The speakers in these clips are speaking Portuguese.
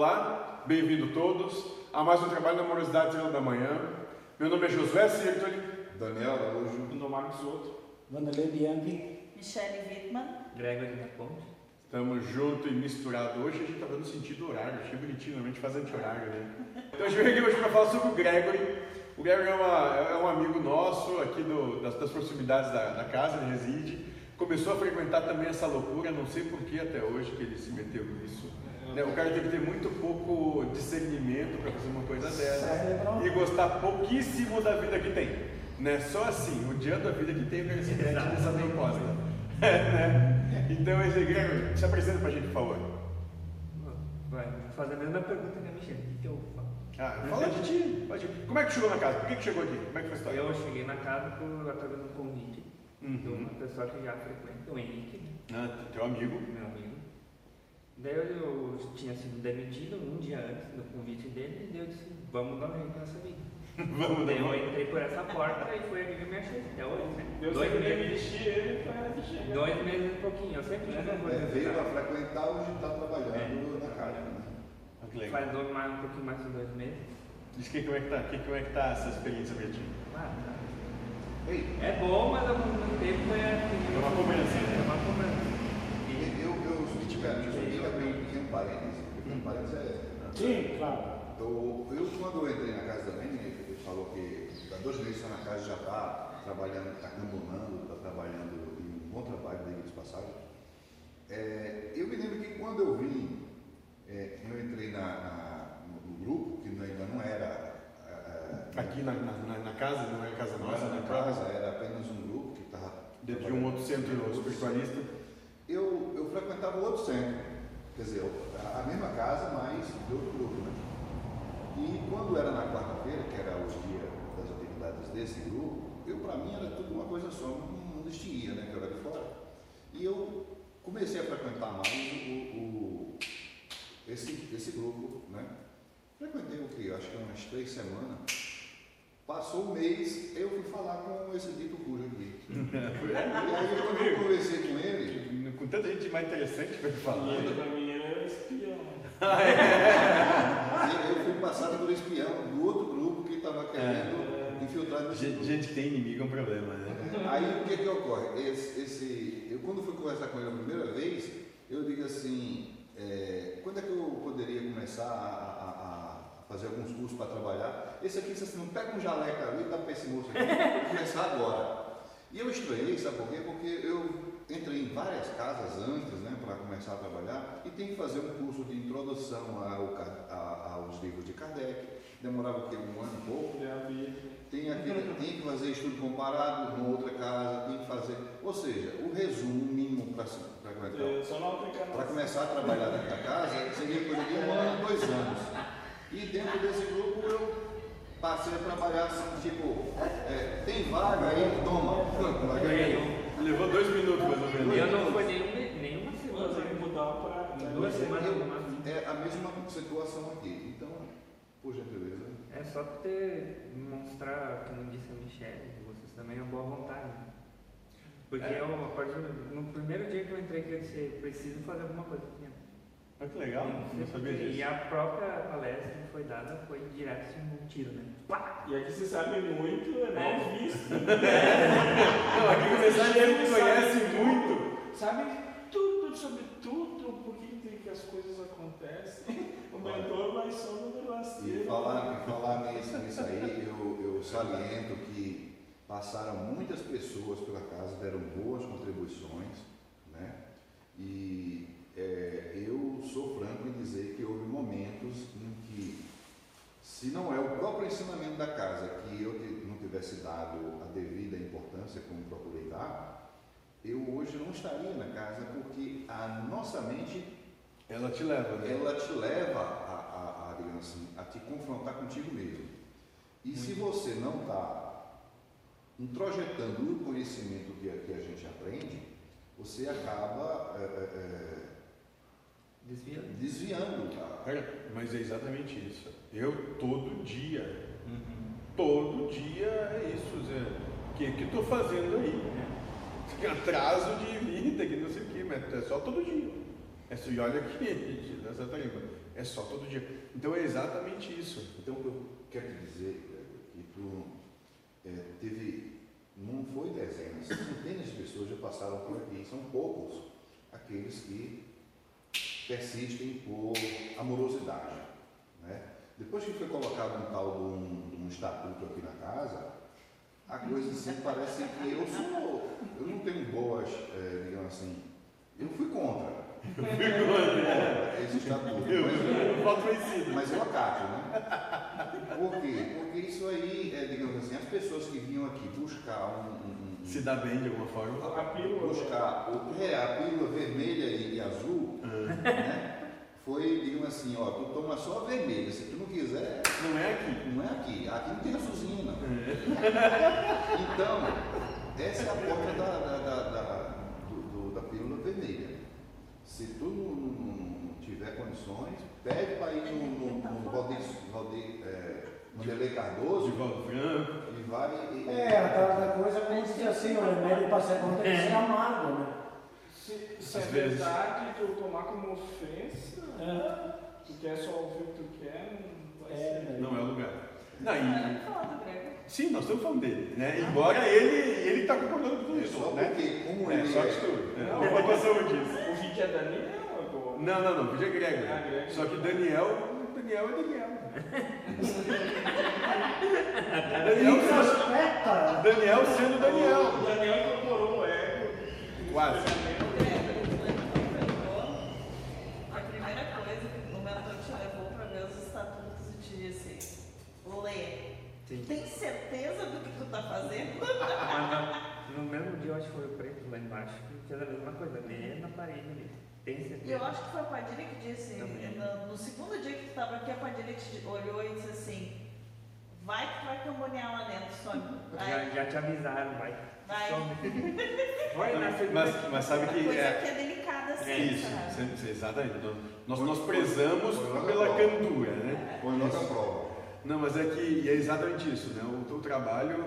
Olá, bem-vindo todos a mais um trabalho da Morosidade Estrela da Manhã. Meu nome é Josué Sirtoli. Daniel Araújo. Marcos Outro. Vanderlei Bianchi. Michele Wittmann. Gregory da Ponte. Estamos junto e misturado. Hoje a gente está dando sentido horário, achei bonitinho, normalmente faz anti-horário, né? Então a gente veio aqui hoje para falar sobre o Gregory. O Gregory é, uma, é um amigo nosso aqui do, das, das, proximidades da, da casa, ele reside. Começou a frequentar também essa loucura, não sei por que até hoje que ele se meteu nisso. Né? O cara tem que ter muito pouco discernimento para fazer uma coisa dessa e gostar pouquíssimo da vida que tem. Né? Só assim, odiando a vida que tem, o cara se mete nessa proposta. né? Então, esse Gregory, se apresenta para a gente, por favor. Vai, fazer a mesma pergunta que a Michelle. O que eu falo? Ah, fala de ti. Como é que chegou na casa? Por que, que chegou aqui? Como é que foi a história? Eu cheguei na casa por, através do convite Uhum. de uma pessoa que já frequenta, o Henrique, Ah, teu amigo. meu amigo. Daí eu tinha sido demitido um dia antes do convite dele e daí eu disse, vamos dar um jeito nessa vida. Vamos Daí dar eu entrei por essa porta e foi eu me achei até hoje, né? Deus dois sempre meses. demitir ele para chegar. Dois meses e pouquinho, eu sempre tive uma É, coisa. veio para frequentar, hoje está trabalhando na casa. Né? Ah. Faz dois, mais, um pouquinho mais de dois meses. Diz que como é que tá, que, como é que tá essa experiência pra ti? Ah, tá. É bom, mas ao mesmo tempo é. É uma cobrança, né? É uma cobrança. eu, eu, tiver, eu queria abrir um pequeno parênteses. Um pequeno parênteses é. Sim, claro. Eu, eu, quando eu entrei na casa também, né, ele falou que há dois meses está na casa já está trabalhando, está abandonando, está trabalhando em um bom trabalho daí de passagem. É, eu me lembro que quando eu vim, é, eu entrei na, na- no, no grupo, que ainda não era. Aqui na, na, na- casa, não é casa não nossa, era na na casa. era apenas um grupo que estava. Dentro de um outro centro espiritualista. Eu, eu frequentava outro centro, quer dizer, a mesma casa, mas de outro grupo. Né? E quando era na quarta-feira, que era o dia das atividades desse grupo, eu para mim era tudo uma coisa só, não, não distinguia, né, que eu era de fora. E eu comecei a frequentar mais o, o- esse, esse grupo, né? Frequentei o que? Acho que umas três semanas. Passou um mês, eu fui falar com esse dito cujo aqui. E aí quando eu conversei com ele, Com tanta gente mais interessante te falar. Falando pra mim, ele era espião. Eu fui passado por espião do outro grupo que estava querendo infiltrar nesse Gente, grupo. gente que tem inimigo é um problema, né? Aí o que que ocorre? Esse, esse- eu quando fui conversar com ele a primeira vez, eu digo assim, é, quando é que eu poderia começar a fazer alguns cursos para trabalhar? Esse aqui, você não pega um jaleca ali e dá para esse moço aqui, vou começar agora. E eu estranhei, sabe por quê? Porque eu entrei em várias casas antes, né, para começar a trabalhar, e tem que fazer um curso de introdução ao, a- aos livros de Kardec. Demorava o quê? Um ano e pouco. Tem, aquele, tem que fazer estudo comparado numa outra casa, tem que fazer. Ou seja, o resumo mínimo para para começar a trabalhar dentro da casa seria coisa de um ano, dois anos. E dentro desse grupo eu passei a trabalhar assim, tipo, é, tem vaga aí, toma. Levou dois minutos mais ou E menos. eu não foi nenhum, nenhuma semana. vamos mudar para. Duas semanas. É a mesma situação aqui. Então, por gentileza. É só ter, mostrar, como disse a Michelle, vocês também a boa vontade. né? Porque É. eu, a partir, no primeiro dia que eu entrei, que eu disse, preciso fazer alguma coisa aqui dentro. Ah, que legal, não sabia E disso. a própria palestra que foi dada foi direto assim, um tiro, né? Pá! E aqui se sabe muito, é mal visto. Não, aqui começar ele me conhece muito. Sabe tudo sobre tudo, por que tem que as coisas acontecem. O mentor vai só no E negocinho. falar, e falar nisso, nisso aí, eu, eu saliento que passaram muitas pessoas pela casa, deram boas contribuições, né? E é, eu sou franco em dizer que houve momentos em que, se não é o próprio ensinamento da casa que eu não tivesse dado a devida importância como procurei dar, eu hoje não estaria na casa porque a nossa mente Ela te leva, né? ela te leva a, a, a, assim, a te confrontar contigo mesmo. E se você não está introjetando o conhecimento que a, que a gente aprende, você acaba é, é, é, Desviando. desviando. mas é exatamente isso. Eu todo dia, todo dia é isso, Zé. O que que tô fazendo aí? Atraso de vida, que não sei o que, mas é só todo dia. É só, e olha aqui, gente, nessa tarima. É só todo dia. Então é exatamente isso. Então, eu quero te dizer Gregor, que tu é, teve, não foi dezenas, centenas de pessoas já passaram por aqui. São poucos aqueles que persistem por amorosidade. Né? Depois que foi colocado um tal de um, um estatuto aqui na casa, a coisa assim parece que eu sou, eu não tenho boas, é, digamos assim, eu fui contra. Eu fui contra esse estatuto. Eu, mas- eu mas eu acato, né? Por quê? Porque isso aí, é, digamos assim, as pessoas que vinham aqui buscar um- Se dá bem de alguma forma. A pílula. buscar o, é, a pílula vermelha e, e azul, né? Foi, digamos assim, ó, tu toma só a vermelha, se tu não quiser, Não é aqui. não é aqui, aqui não tem azulzinho não. Então, essa é a porta da, da, da, da, do- do- da pílula vermelha. Se tu não, não- não tiver condições, pede para ir no, no, no Valdir, Valdir, é, Vanderlei Cardoso Divaldo Franco. Vai. E, É, aquela da coisa como se diz assim, o remédio para ser contra é ser amargo, né? Se, se é verdade que eu tomar como ofensa, É. tu quer só ouvir o que tu quer, não vai É, ser. Não é o lugar. Não, e- sim, nós estamos falando dele. Né? Embora ele ele está concordando com tudo É isso. só né? porque, como É, só é- que tudo. Não, É, disso. O vídeo é Daniel agora. Não, não, não, podia Ah, Gregor. Gregor. Só que Daniel, Daniel é Daniel. Ele Daniel, introspecta. Daniel sendo O Daniel. Daniel incorporou o ego. Quase. A primeira coisa que o mentor te levou para ver os estatutos e te disse, lê. Sim. Tem certeza do que tu tá fazendo? No, mesmo dia, eu acho que foi o preto lá embaixo, que fez a mesma coisa, nem na parede certeza? E eu acho que foi a Padilha que disse, no, no segundo dia que tu estava aqui, a Padilha te olhou e disse assim, vai que vai cambonear lá dentro, some. Já, já te avisaram, vai. vai. Some. Vai na segunda. Mas, mas sabe Uma que coisa é, que é delicada assim, é isso, sabe? exatamente. Nós, nós, prezamos pela candura, né? Põe logo a prova. Não, mas é que e é exatamente isso, né? O teu trabalho,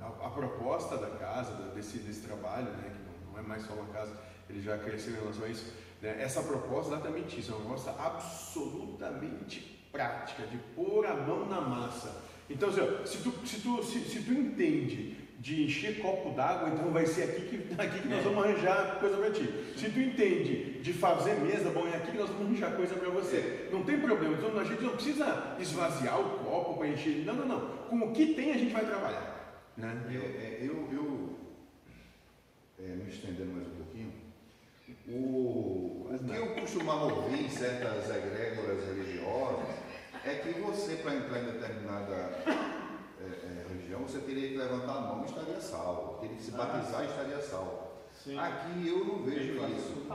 a, a proposta da casa, desse, desse trabalho, né? Que não, não é mais só uma casa, ele já cresceu em relação a isso. Né? Essa proposta é exatamente isso, é uma proposta absolutamente prática, de pôr a mão na massa. Então, assim, se, tu, se, tu, se, se tu entende de encher copo d'água, então vai ser aqui que, aqui que nós vamos arranjar coisa para ti. Se tu entende de fazer mesa, bom, é aqui que nós vamos arranjar coisa para você. Não tem problema, então a gente não precisa esvaziar o copo para encher. Não, não, não. Com o que tem a gente vai trabalhar. Né? É, é, eu, eu é, me estendendo mais um pouquinho, o, o que eu costumava ouvir em certas egrégoras religiosas é que você, para entrar em determinada é, é, religião, você teria que levantar a mão e estaria salvo, teria que se batizar e estaria salvo. Sim. Aqui eu não vejo isso.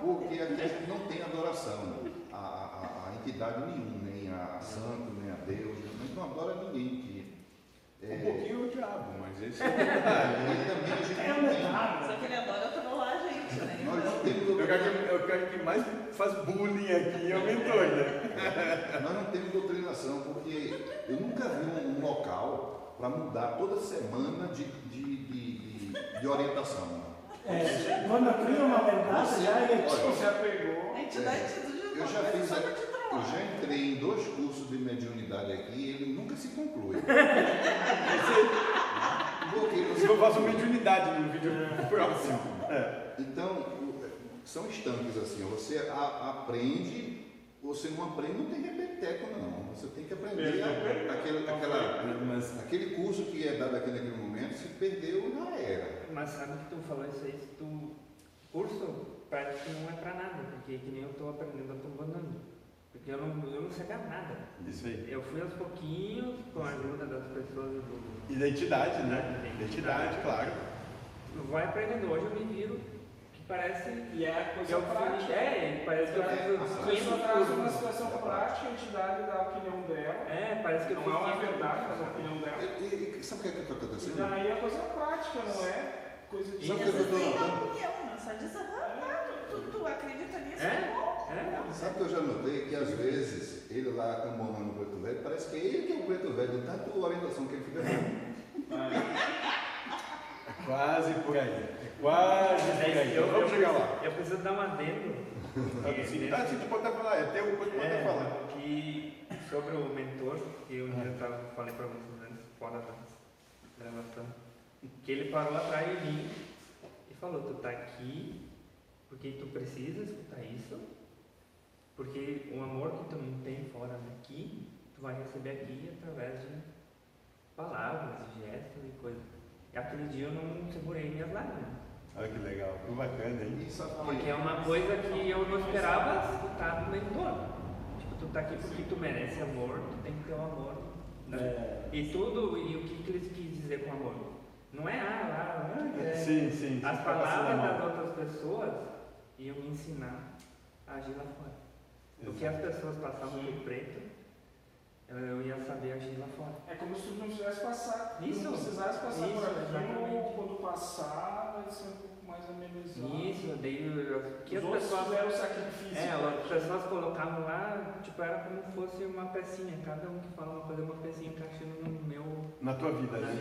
Porque aqui a gente não tem adoração a, a, a entidade nenhuma, nem a santo, nem a Deus, a gente não adora ninguém aqui. É, Um pouquinho o diabo, mas esse é e também a gente É não tem. Só que ele adora a gente, Nós não temos o cara, doutrina- que, é que mais faz bullying aqui é o mentor, né? nós não temos doutrinação, porque eu nunca vi um, um local para mudar toda semana de, de, de, de, de orientação. É, quando cria uma verdade, já é Você apegou. Eu já fiz, eu já entrei em dois cursos de mediunidade aqui e ele nunca se conclui. Porque eu faço mediunidade no vídeo próximo. Então, o- são estanques assim, você a- aprende, você não aprende, não tem repeteco não. Você tem que aprender a- aquele, aquela, Mas aquele curso que é dado aqui naquele momento, se perdeu na era. Mas sabe que tu falou isso aí, se tu curso prático não é pra nada, porque que nem eu tô aprendendo, eu tô abandonando. Porque eu não, eu não sabia nada. isso aí. Eu fui aos pouquinhos, com a ajuda das pessoas do. Identidade, né? Identidade, claro. Tu vai aprendendo. Hoje eu me viro parece. E é que coisa eu fui. prática. É, parece que eu É, fiz a os A 500 pessoa traz uma cursos. situação prática, a entidade dá a opinião dela. É, parece que Não é uma 500 verdade, mas a opinião dela. E, e- e sabe o que é que está E acontecendo? daí é coisa prática, não é coisa de. Sabe E o que eu tô notando? opinião, né? Só diz, ah, tá, tu, tu, acredita nisso? É? Bom. É, Sabe que eu já notei que às vezes ele lá cambonando o preto velho, parece que é ele que é o preto velho, de tanta orientação que ele fica dando. É quase por aí. É quase por aí. eu, Vamos chegar lá. Eu preciso dar um adendo Ah, sim, tá, sim, tu pode até falar, é teu, pode até É, falar. que sobre o mentor, que eu tava, falei pra vocês antes, fora da gravação, que ele parou atrás de mim e falou, tu tá aqui porque tu precisa escutar isso, porque o amor que tu não tem fora daqui, tu vai receber aqui através de palavras, gestos e coisas. E aquele dia eu não segurei minhas lágrimas. Olha que legal, que bacana, hein? Porque que é uma coisa que eu não esperava escutar do mentor. Tipo, tu tá aqui porque tu merece amor, tu tem que ter o amor. né? É, E tudo, e o que, que eles quis dizer com amor? Não é ah, lá, ah, é. Sim, sim. As sim, palavras tá das outras pessoas iam me ensinar a agir lá fora. O que as pessoas passavam por preto, eu ia saber agir lá fora. É como se tu não quisesse passar. Isso. Não precisasse passar Isso, por exatamente. Quando passar, vai ser um pouco mais amenizado. Isso, daí o que Os as pessoas fizeram o sacrifício. É, as pessoas colocavam lá, tipo, era como se fosse uma pecinha. Cada um que fala uma coisa uma pecinha encaixando no meu. Na tua vida, Na né?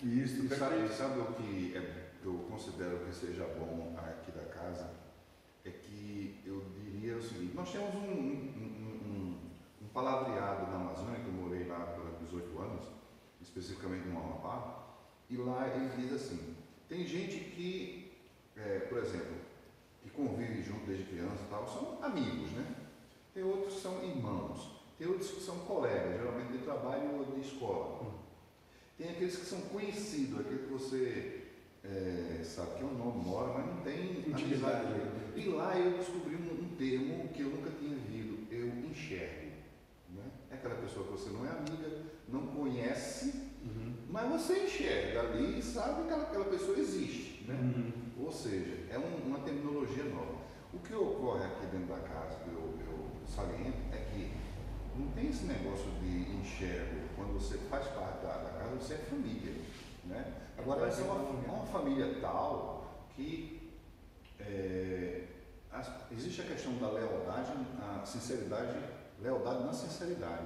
vida. Isso, E sabe, sabe o que é- eu considero que seja bom aqui da casa? É que eu diria o seguinte, nós temos um palavreado na Amazônia, que eu morei lá por 18 anos, especificamente no Amapá, e lá ele diz assim, tem gente que, é, por exemplo, que convive junto desde criança e tal, são amigos, né? Tem outros que são irmãos, tem outros que são colegas, geralmente de trabalho ou de escola. Tem aqueles que são conhecidos, aquele que você é, sabe que é um nome mora, mas não tem Intimidade. E lá eu descobri um, um termo que eu nunca tinha visto, eu enxergo. Aquela pessoa que você não é amiga, não conhece, Uhum. mas você enxerga ali e sabe que aquela, aquela pessoa existe. Né? Uhum. Ou seja, é um- uma terminologia nova. O que ocorre aqui dentro da casa, que eu, eu saliento, é que não tem esse negócio de enxergo. Quando você faz parte da, da casa, você é família. Né? Agora, essa é uma, uma família tal que é, existe a questão da lealdade, a sinceridade, lealdade na sinceridade.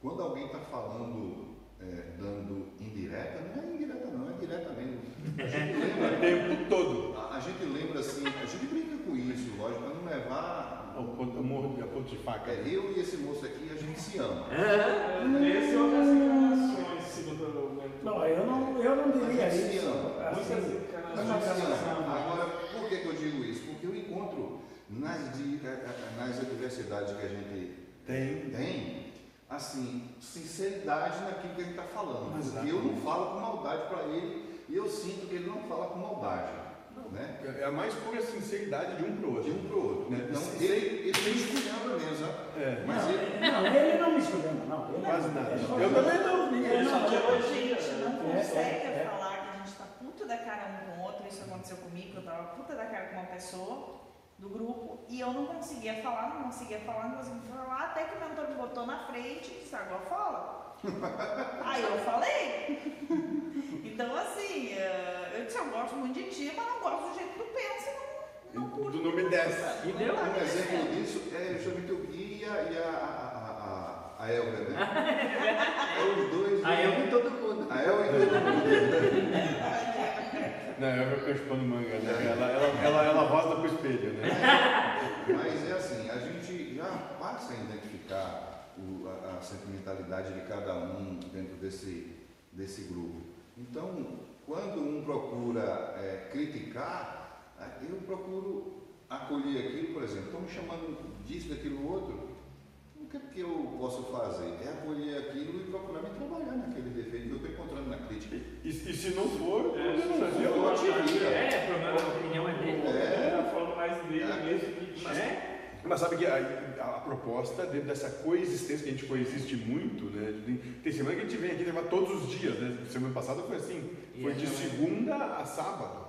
Quando alguém está falando, é, dando indireta, não é indireta não, é direta mesmo. A gente lembra O tempo todo. a, a gente lembra assim, a gente brinca com isso, lógico, para não levar. Ao ponto, morro, a ponto de faca. É, eu e esse moço aqui, a gente se ama. Esse e outras encarnações, segundo o mentor. Não, eu não, eu não diria A gente se isso. ama. Muitas Assim, A gente se ama. Agora, por que, que eu digo isso? Porque eu encontro nas, eh, nas adversidades que a gente Tem. tem, assim, sinceridade naquilo que ele está falando. Exato. Porque eu não falo com maldade para ele e eu sinto que ele não fala com maldade. Né? É a mais pura sinceridade de um pro De outro. um para o outro. Né? Então, Sem- ele, ele tem escolhendo mesmo, sabe? É. Mas não, ele, não, ele não me escutando, não. Ele Quase nada. ele Eu também não. Ele Ele só não, te A gente não consegue é, é. falar que a gente tá puta da cara um com o outro. Isso aconteceu comigo, eu tava puta da cara com uma pessoa do grupo e eu não conseguia falar, não conseguia falar, não conseguia falar, até que o mentor me botou na frente e disse, agora fala. Aí eu falei. Então assim, eh, eu disse, eu gosto muito de ti, mas não gosto do jeito que tu pensa, não, não curto. Tu não me desce. E deu. Um exemplo disso é justamente o Gui e a, e a, a, a, a Elga, né? É os dois. Aí eu vi todo mundo. A Elga e todo mundo. Não, eu fico chupando manga, né? Ela, ela, ela, ela roda pro espelho, né? Mas é assim, a gente já passa a identificar o- a, a sentimentalidade de cada um dentro desse, desse grupo. Então, quando um procura é, criticar, é, eu procuro acolher aquilo, por exemplo, estão me chamando disso, daquilo outro. O que, é que eu posso fazer? É acolher aquilo e procurar me trabalhar naquele defeito que eu estou encontrando na crítica. E, e se não for, É, problema não é se meu. for, te vira. É, problema, a opinião é dele. É. Tá falando mais dele mesmo que de Mas, É? Mas sabe que a, a proposta dentro dessa coexistência, que a gente coexiste muito, né? Tem, semana que a gente vem aqui gravar todos os dias, né? Semana passada foi assim, E foi de vai- segunda a sábado,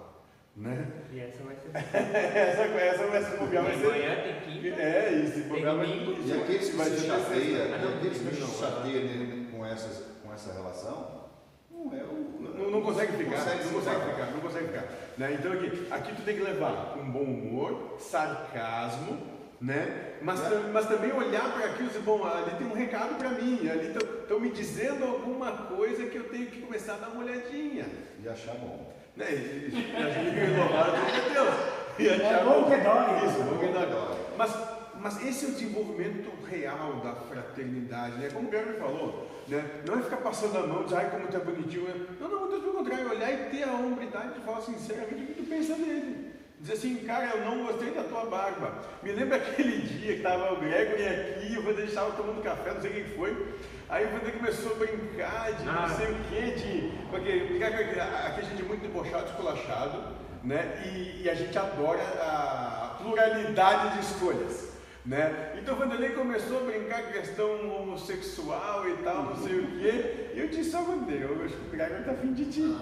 né? E essa vai ser. Essa, essa vai ser bobear, vai Tem ser... manhã, tem quinta. É, isso, bobear vai domingo. E aqueles que vai se ser chateia, sexta. e aqueles que se não, chateia nele com, essas, com essa relação, não é o. Não, não consegue ficar, Consegue não se consegue falar. ficar, não consegue ficar. Né? Então aqui, aqui tu tem que levar com bom humor, sarcasmo, né? Mas, É. mas também olhar para aquilo e dizer, bom, ali tem um recado para mim, ali estão me dizendo alguma coisa que eu tenho que começar a dar uma olhadinha. E achar bom. Né? E, e que louvar a Deus. E a É bom que dói. Isso, bom que dói. Mas, mas esse é o desenvolvimento real da fraternidade, né? Como o Gabriel falou, né? Não é ficar passando a mão e dizer, ai, como tu é bonitinho. Não, não, muito pelo contrário, olhar e ter a hombridade de falar sinceramente o que tu pensa dele. Dizer assim, cara, eu não gostei da tua barba. Me lembra aquele dia que tava o Gregory aqui, o Vanderlei estava tomando café, não sei quem foi. Aí o Vanderlei começou a brincar de não Ah. sei o que, de. Porque aquele- aqui a gente é muito debochado, esculachado, né? E, e a gente adora a pluralidade de escolhas. Né? Então o Vanderlei começou a brincar com questão homossexual e tal, não sei o quê. E eu disse ao Vanderlei, eu acho que o Gregory tá afim de ti.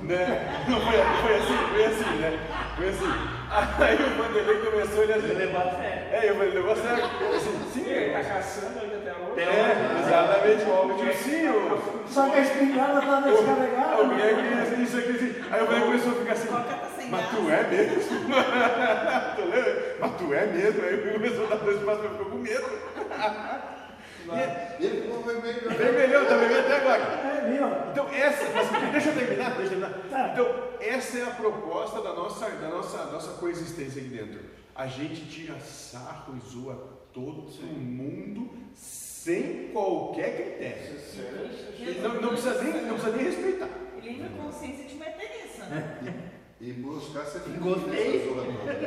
Né? Não foi, foi assim, foi assim, né? Foi assim. Aí o Vanderlei começou a olhar assim. Ele levou a sério. É, eu falei, levou a sério. Eu Assim, sim, Ele tá caçando ainda até hoje. É, exatamente. Eu disse, sim, o, Só que a espingarda tá o, descarregada. o Gregory, isso aqui, assim. Aí o Vanderlei começou a ficar assim. Mas tu é mesmo? Tu lembra? Mas tu é mesmo? Aí ele começou a dar dois passos, mas ficou com medo. E Ele ficou vermelho. é vermelhão, tá vermelho até agora. É, viu? Então essa, mas deixa eu terminar, deixa eu terminar. Tá. Então essa é a proposta da nossa, da nossa, nossa coexistência aqui dentro. A gente tira sarro e zoa todo mundo sem qualquer critério. Não, não precisa nem, não precisa nem respeitar. Livre consciência de meter nisso. E buscar ser feliz Gostei.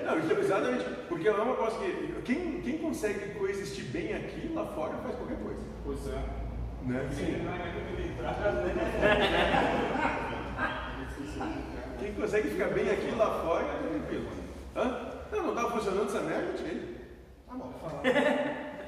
Não, então, exatamente. Porque não é uma coisa que. Quem, quem consegue coexistir bem aqui, lá fora faz qualquer coisa. Pois é. Né? Sim. Né? Quem consegue ficar bem aqui lá fora, é tranquilo. Hã? Não, não estava funcionando essa merda, eu tirei. Tá bom.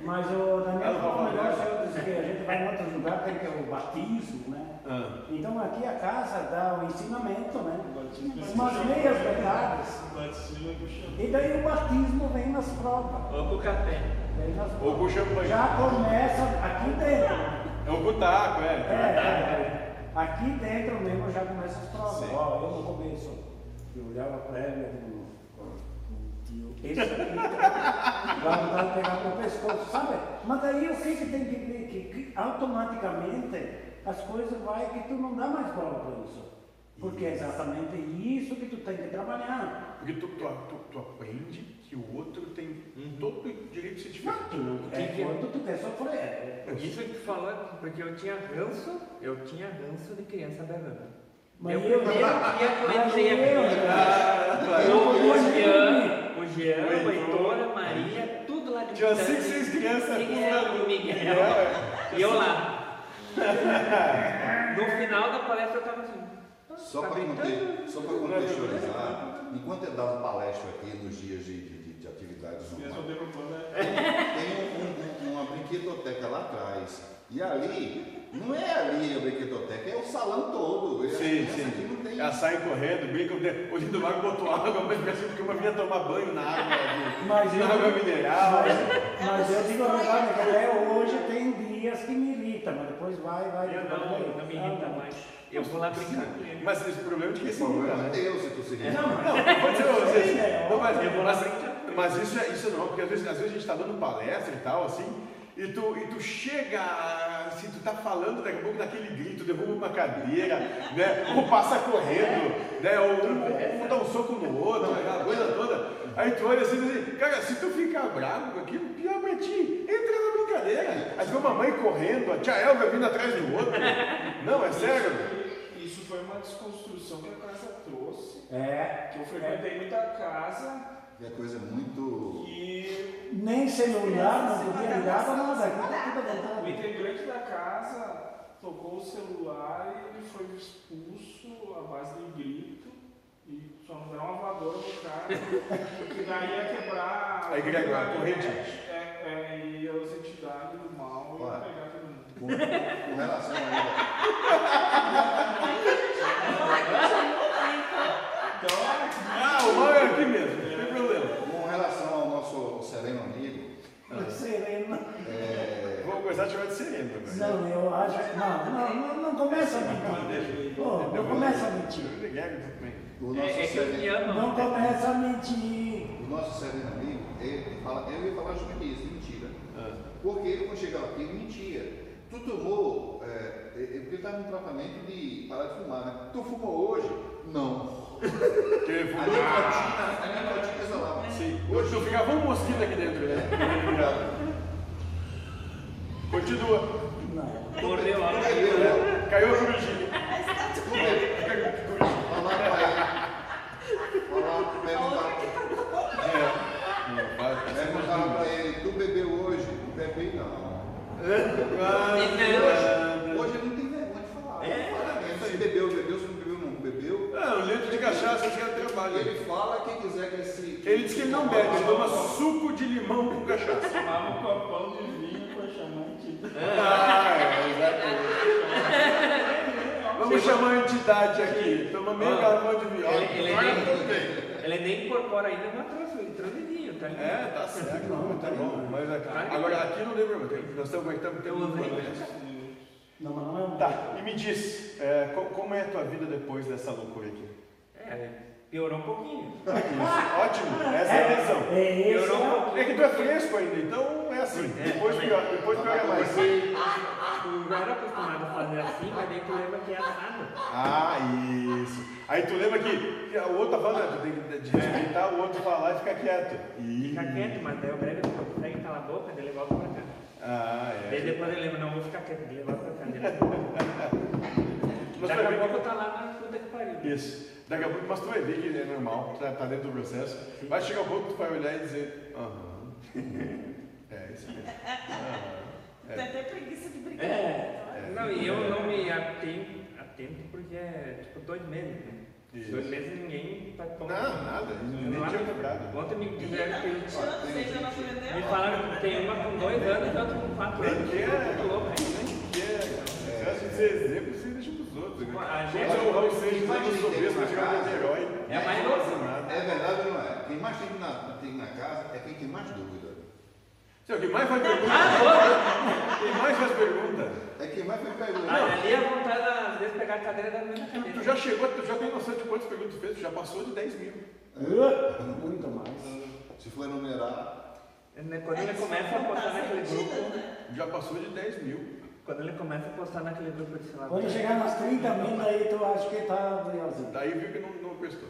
Mas o Daniel falou um negócio que a gente vai em outros lugares, tem que é o batismo, né? Ah. Então aqui a casa dá o ensinamento, né? Batismo é Umas puxão. meias verdades. É. E daí o batismo vem nas provas. Ou com o café. Vem nas Ou provas. com champanhe. Já começa aqui dentro. É o cutaco, É, é. é, é. Aqui dentro mesmo já começa as provas. Sim. Ó, eu no começo, eu olhava para ele com o tio. Esse aqui vai vontade de pegar pro pescoço, sabe? Mas daí o que, que tem que ver? Que, que automaticamente as coisas vai que tu não dá mais bola para isso. Porque é exatamente isso que tu tem que trabalhar. Porque tu, tu, tu, tu aprende que o outro tem todo o direito de ser diferente. Tu não é quando tu quer sofrer. Isso que tu falou, porque eu tinha ranço, eu tinha ranço de criança berrando. Mas eu eu- primeiro que eu Mas entrei eu- o Jean, o Jean, O a Heitor. A Maria, tudo lá de Tinha cinco, seis crianças. Miguel, e o Miguel. Miguel, E eu lá. No final da palestra eu tava assim. Só tá para contextualizar, enquanto eu dava palestra aqui nos dias de, de, de- de atividades normais, né? tem um- um- uma brinquedoteca lá atrás. E ali, não é ali a brinquedoteca, é o salão todo. As Sim, aqui não sim. tem- Elas saem correndo, brincam, o lindo mago botou água, mas parece que uma vinha tomar banho na água, Mas na água mineral. Mas, mas eu digo a verdade, irritam, mas depois vai, vai. Eu não, vai, não me irrita mais. Eu vou lá brincar com ele. Mas esse problema de que O esse problema né? é teu se tu seguir. Não, pode ser vocês. é Não, mas, Eu vou lá brincar. mas isso, é, isso não, porque às vezes, às vezes a gente está dando palestra e tal, assim, e tu, e tu chega, assim, tu tá falando daqui a pouco daquele grito, derruba uma cadeira, né? Ou passa correndo, né? Ou um, um dá um soco no outro, aquela coisa toda. Aí tu olha assim e diz assim, cara, se tu ficar bravo com aquilo, pior pra ti, entra na brincadeira. Aí tu vê uma mãe correndo, a tia Elga vindo atrás do outro. Não, é sério. Isso foi uma desconstrução que a casa trouxe. É, Que eu frequentei muita casa É coisa muito. e nem celular, não podia ligar para nada, aqui o integrante da casa tocou o celular e ele foi expulso à base de grito. E só não deram uma voadora no cara, porque daí ia quebrar. Aí quebra a corrente. É, é, e as entidades do mal iam pegar todo mundo. Com, relação a começar a chorar de sereno. Não, eu acho. Não, não, não, não começa a mentir. Oh, não começa a mentir. É, é que não começa a mentir. O nosso sereno amigo, ele fala, eu ia falar juventude, mentira. Ah. Porque ele, quando chegava aqui, mentia. Tu tomou, é, é, é porque estava num tratamento de parar de fumar, né? Tu fumou hoje? Não. Que fumar. A nicotina, a nicotina é sim Hoje eu ficava um mosquito aqui dentro, né? Continua. Não. Morreu lá. É, caiu a corujinha. Mas tá tudo Tu bem. pra ele. Falar, A perguntar, outra que pagou. É. Não, vai, perguntar pra ele, tu bebeu hoje? Bebei não. Hoje ele não tem vergonha de falar. É. Fala. Se bebeu, bebeu, se não bebeu, não bebeu. Ah, um litro de cachaça, acho que é trabalho. Ele fala, quem quiser que ele se. Ele diz que ele não bebe, ele toma suco de limão com cachaça. Tomava um copão de vinho Ah, é, exatamente. Vamos chamar a entidade aqui. Toma meio Ó, garrafão de vinho. ele- ele. Ele nem incorpora ainda, mas vinho, tá ligado? É, tá certo, não, tá bom. Mas aqui- agora aqui não tem problema. tem- Nós estamos Eu tempo. usei. Não, mas não é um. Tá, e me diz, é, co- como é a tua vida depois dessa loucura aqui? É, piorou um pouquinho. Isso, ótimo, essa é a intenção. É. Piorou um é- pouquinho. É que tu é fresco ainda, então é assim. É, Depois também. piora, depois piora mais. Tu já era acostumado a fazer assim, mas daí tu lembra que é assado. Ah, isso. Aí tu lembra que o outro tá falando, né, tu tem que respeitar o outro falar e ficar quieto. E... Fica quieto, mas daí o Greg não consegue calar a boca, daí ele volta pra cá. Ah, Daí é. depois ele lembra, não, vou ficar quieto, ele volta pra cá. Daí Mas Daqui tu a pouco tá lá na puta que pariu. Isso. Daqui a pouco, mas tu vai ver que é normal, tá, tá dentro do processo. Vai chegar um pouco que tu vai olhar e dizer, aham. É, isso mesmo. Tem É. até preguiça de brigar. É. Não, e eu não me atento, atento porque é tipo dois meses, né? Isso. Dois meses ninguém tá Não, nada, nem tinha quebrado. Ontem me disseram que 20 anos, você ainda não Me falaram que tem uma com dois anos e outra com quatro anos. quer, Muito louco, hein? nem quer. Se acha de ser exemplo, você deixa pros outros. Né? A Mas gente- o Raul Seixas, tem soberbos, uma vai chegar um casa. herói. É mais louco. É verdade ou não é? Quem mais tem na, tem na casa é quem tem mais dúvida. Quem mais faz pergunta? Quem mais faz pergunta? É quem mais faz Ah, pergunta. Ali a vontade, às vezes, pegar a cadeira da mesma Tu, cadeira. tu já chegou, tu já tem noção de quantas perguntas tu fez? Tu já passou de 10 mil. Uh, Muito mais. Se for enumerar, Né, Quando ele É, começa a postar naquele grupo, né? Já passou de 10 mil. Quando ele começa a postar naquele grupo de lá. Quando chegar nas 30 mil, aí tu acha que tá legalzinho. Daí viu que não, não prestou.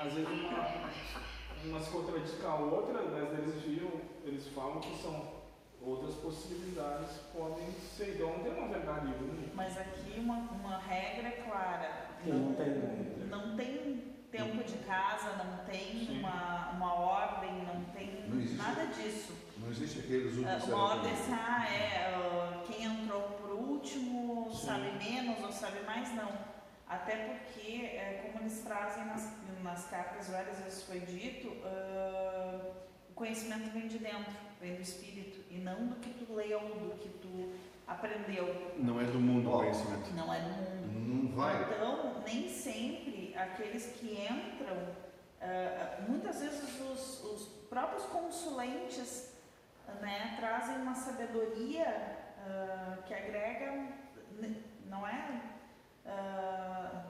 Às vezes uma, uma se contradiz com a outra, mas eles viram, eles falam que são outras possibilidades podem ser. Então não tem uma verdade única. Mas aqui uma, uma regra é clara. Que não tem- não tem tempo de casa, não tem Sim. uma, uma ordem, não tem Não existe. nada disso. não existe aqueles últimos. Uma ordem assim, ah, é, quem entrou por último Sim. sabe menos ou sabe mais, não. Até porque, é, como eles trazem nas, nas cartas, várias vezes foi dito, ah, o conhecimento vem de dentro, vem do espírito, e não do que tu leu, do que tu aprendeu, Não é do mundo o conhecimento. não é do mundo. Não vai. Então, nem sempre aqueles que entram, ah, muitas vezes os, os próprios consulentes né, trazem uma sabedoria ah, que agrega, não é? Ah,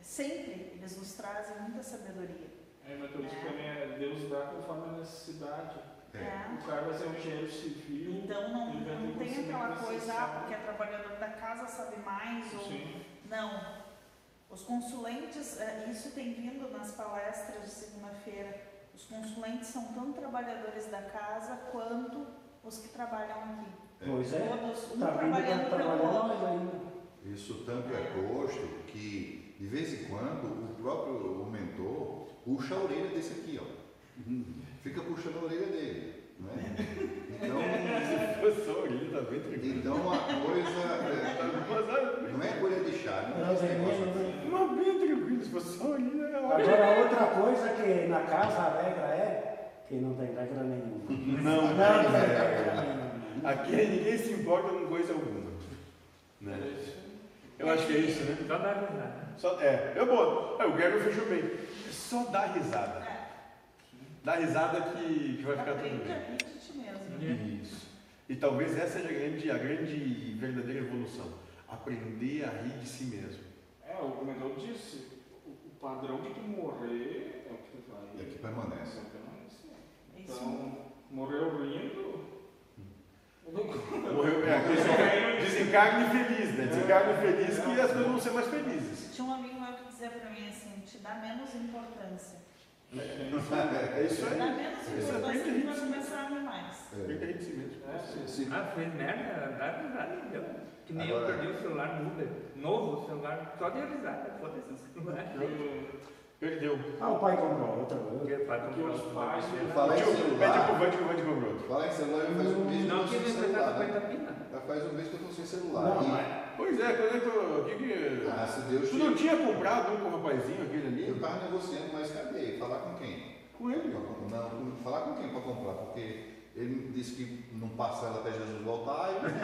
sempre eles nos trazem muita sabedoria. É, mas por isso É. também é Deus dá conforme a necessidade. É. O cara vai ser um engenheiro civil. Então não, não tem aquela coisa, ah, porque é trabalhador da casa sabe mais ou Sim. Não. Os consulentes, eh, isso tem vindo nas palestras de segunda-feira. Os consulentes são tanto trabalhadores da casa quanto os que trabalham aqui. Pois é. Todos, um Tá trabalhando para pelo outro. mais ainda. Isso tanto é posto que, de vez em quando, o próprio o mentor puxa a orelha desse aqui, ó. Fica puxando a orelha dele. Né? Então, Se fosse só ele, tá bem tranquilo. então a coisa é, olha, não é colher de chá, não Não é né? mas bem tranquilo, se fosse só ele, é ótimo. Agora, outra coisa que na casa a regra é que não tem regra nenhuma. Não, Não não, tem regra nenhuma. Aqui ninguém se importa com coisa alguma. Né? Eu acho que é isso, né? Só dá risada. Só, é, eu boto. É, o Gregor fechou bem. Só dá risada. É, Dá risada que, que vai ficar tudo bem. rir de ti mesmo. Isso. E talvez essa seja a grande, a grande verdadeira evolução. Aprender a rir de si mesmo. É, o mentor disse, o, o padrão de tu morrer é o que tu vai. É que permanece. Permanecer. Isso. Então, morreu rindo. Morreu, é, desencarne feliz, né? Desencarne feliz que as coisas vão ser mais felizes. Tinha um amigo meu que dizia pra mim assim, te dá menos importância É isso aí. Dá menos Isso é importância que vai isso. começar a amar mais. A gente se mesmo. É, Se- se- Ah, fez merda, dá. Que nem Agora- eu perdi o celular no Uber. Novo celular, só de risada, foda-se o celular. Perdeu. Ah, o pai comprou outro. Porque vai Porque comprar os um pais- celular. Falar em Tio, Pede pro celular, Vande que o Vande comprou outro. falar em celular, faz um mês que eu Não, tô que sem ele celular. emprestado né? 50 pila. Já faz um mês que eu tô sem celular. Não, mas Pois é, quando é que eu. Que que... Ah, se Deus Tu não tinha comprado um com o rapazinho aquele Eu ali? tava negociando, mas cadê? Falar com quem? Com ele. Não, falar com quem para comprar? Porque ele disse que não passa ela até Jesus voltar, eu não tenho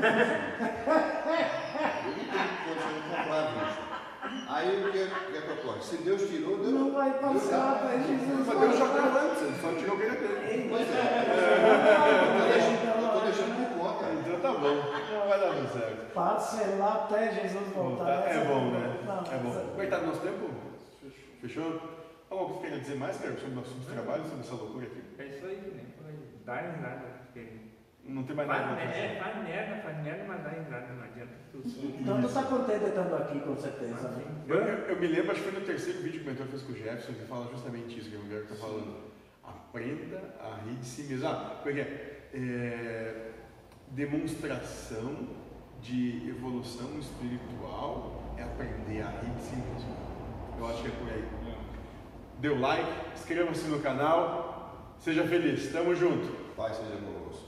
condição de comprar a vista. Aí o que é que é que ocorre? Se Deus tirou, Deus não vai passar até Jesus. Mas Deus já deu antes, ele só tirou o que ele teve. Pois é. Eu tô deixando, eu tô deixando por conta. Então tá bom. Não vai dar certo. Parcelar até Jesus voltar. É bom, né? É bom. Coitado do nosso tempo? Fechou? Algo que você queria dizer mais, cara, sobre o nosso trabalho, sobre essa loucura aqui? É isso aí, né? Dá risada. Porque Não tem mais nada é, faz merda, faz merda, mas dá risada, não adianta. tudo. Então tu está contente estando aqui, com certeza. né? Eu, eu, me lembro, acho que foi no terceiro vídeo que o mentor fez com o Jefferson, que fala justamente isso que o Guilherme está falando. Aprenda a rir de si mesmo. Ah, como é é? É, Demonstração de evolução espiritual é aprender a rir de si mesmo. Eu acho que é por aí. Dê o like, inscreva-se no canal, seja feliz. Tamo junto. Pai seja conosco.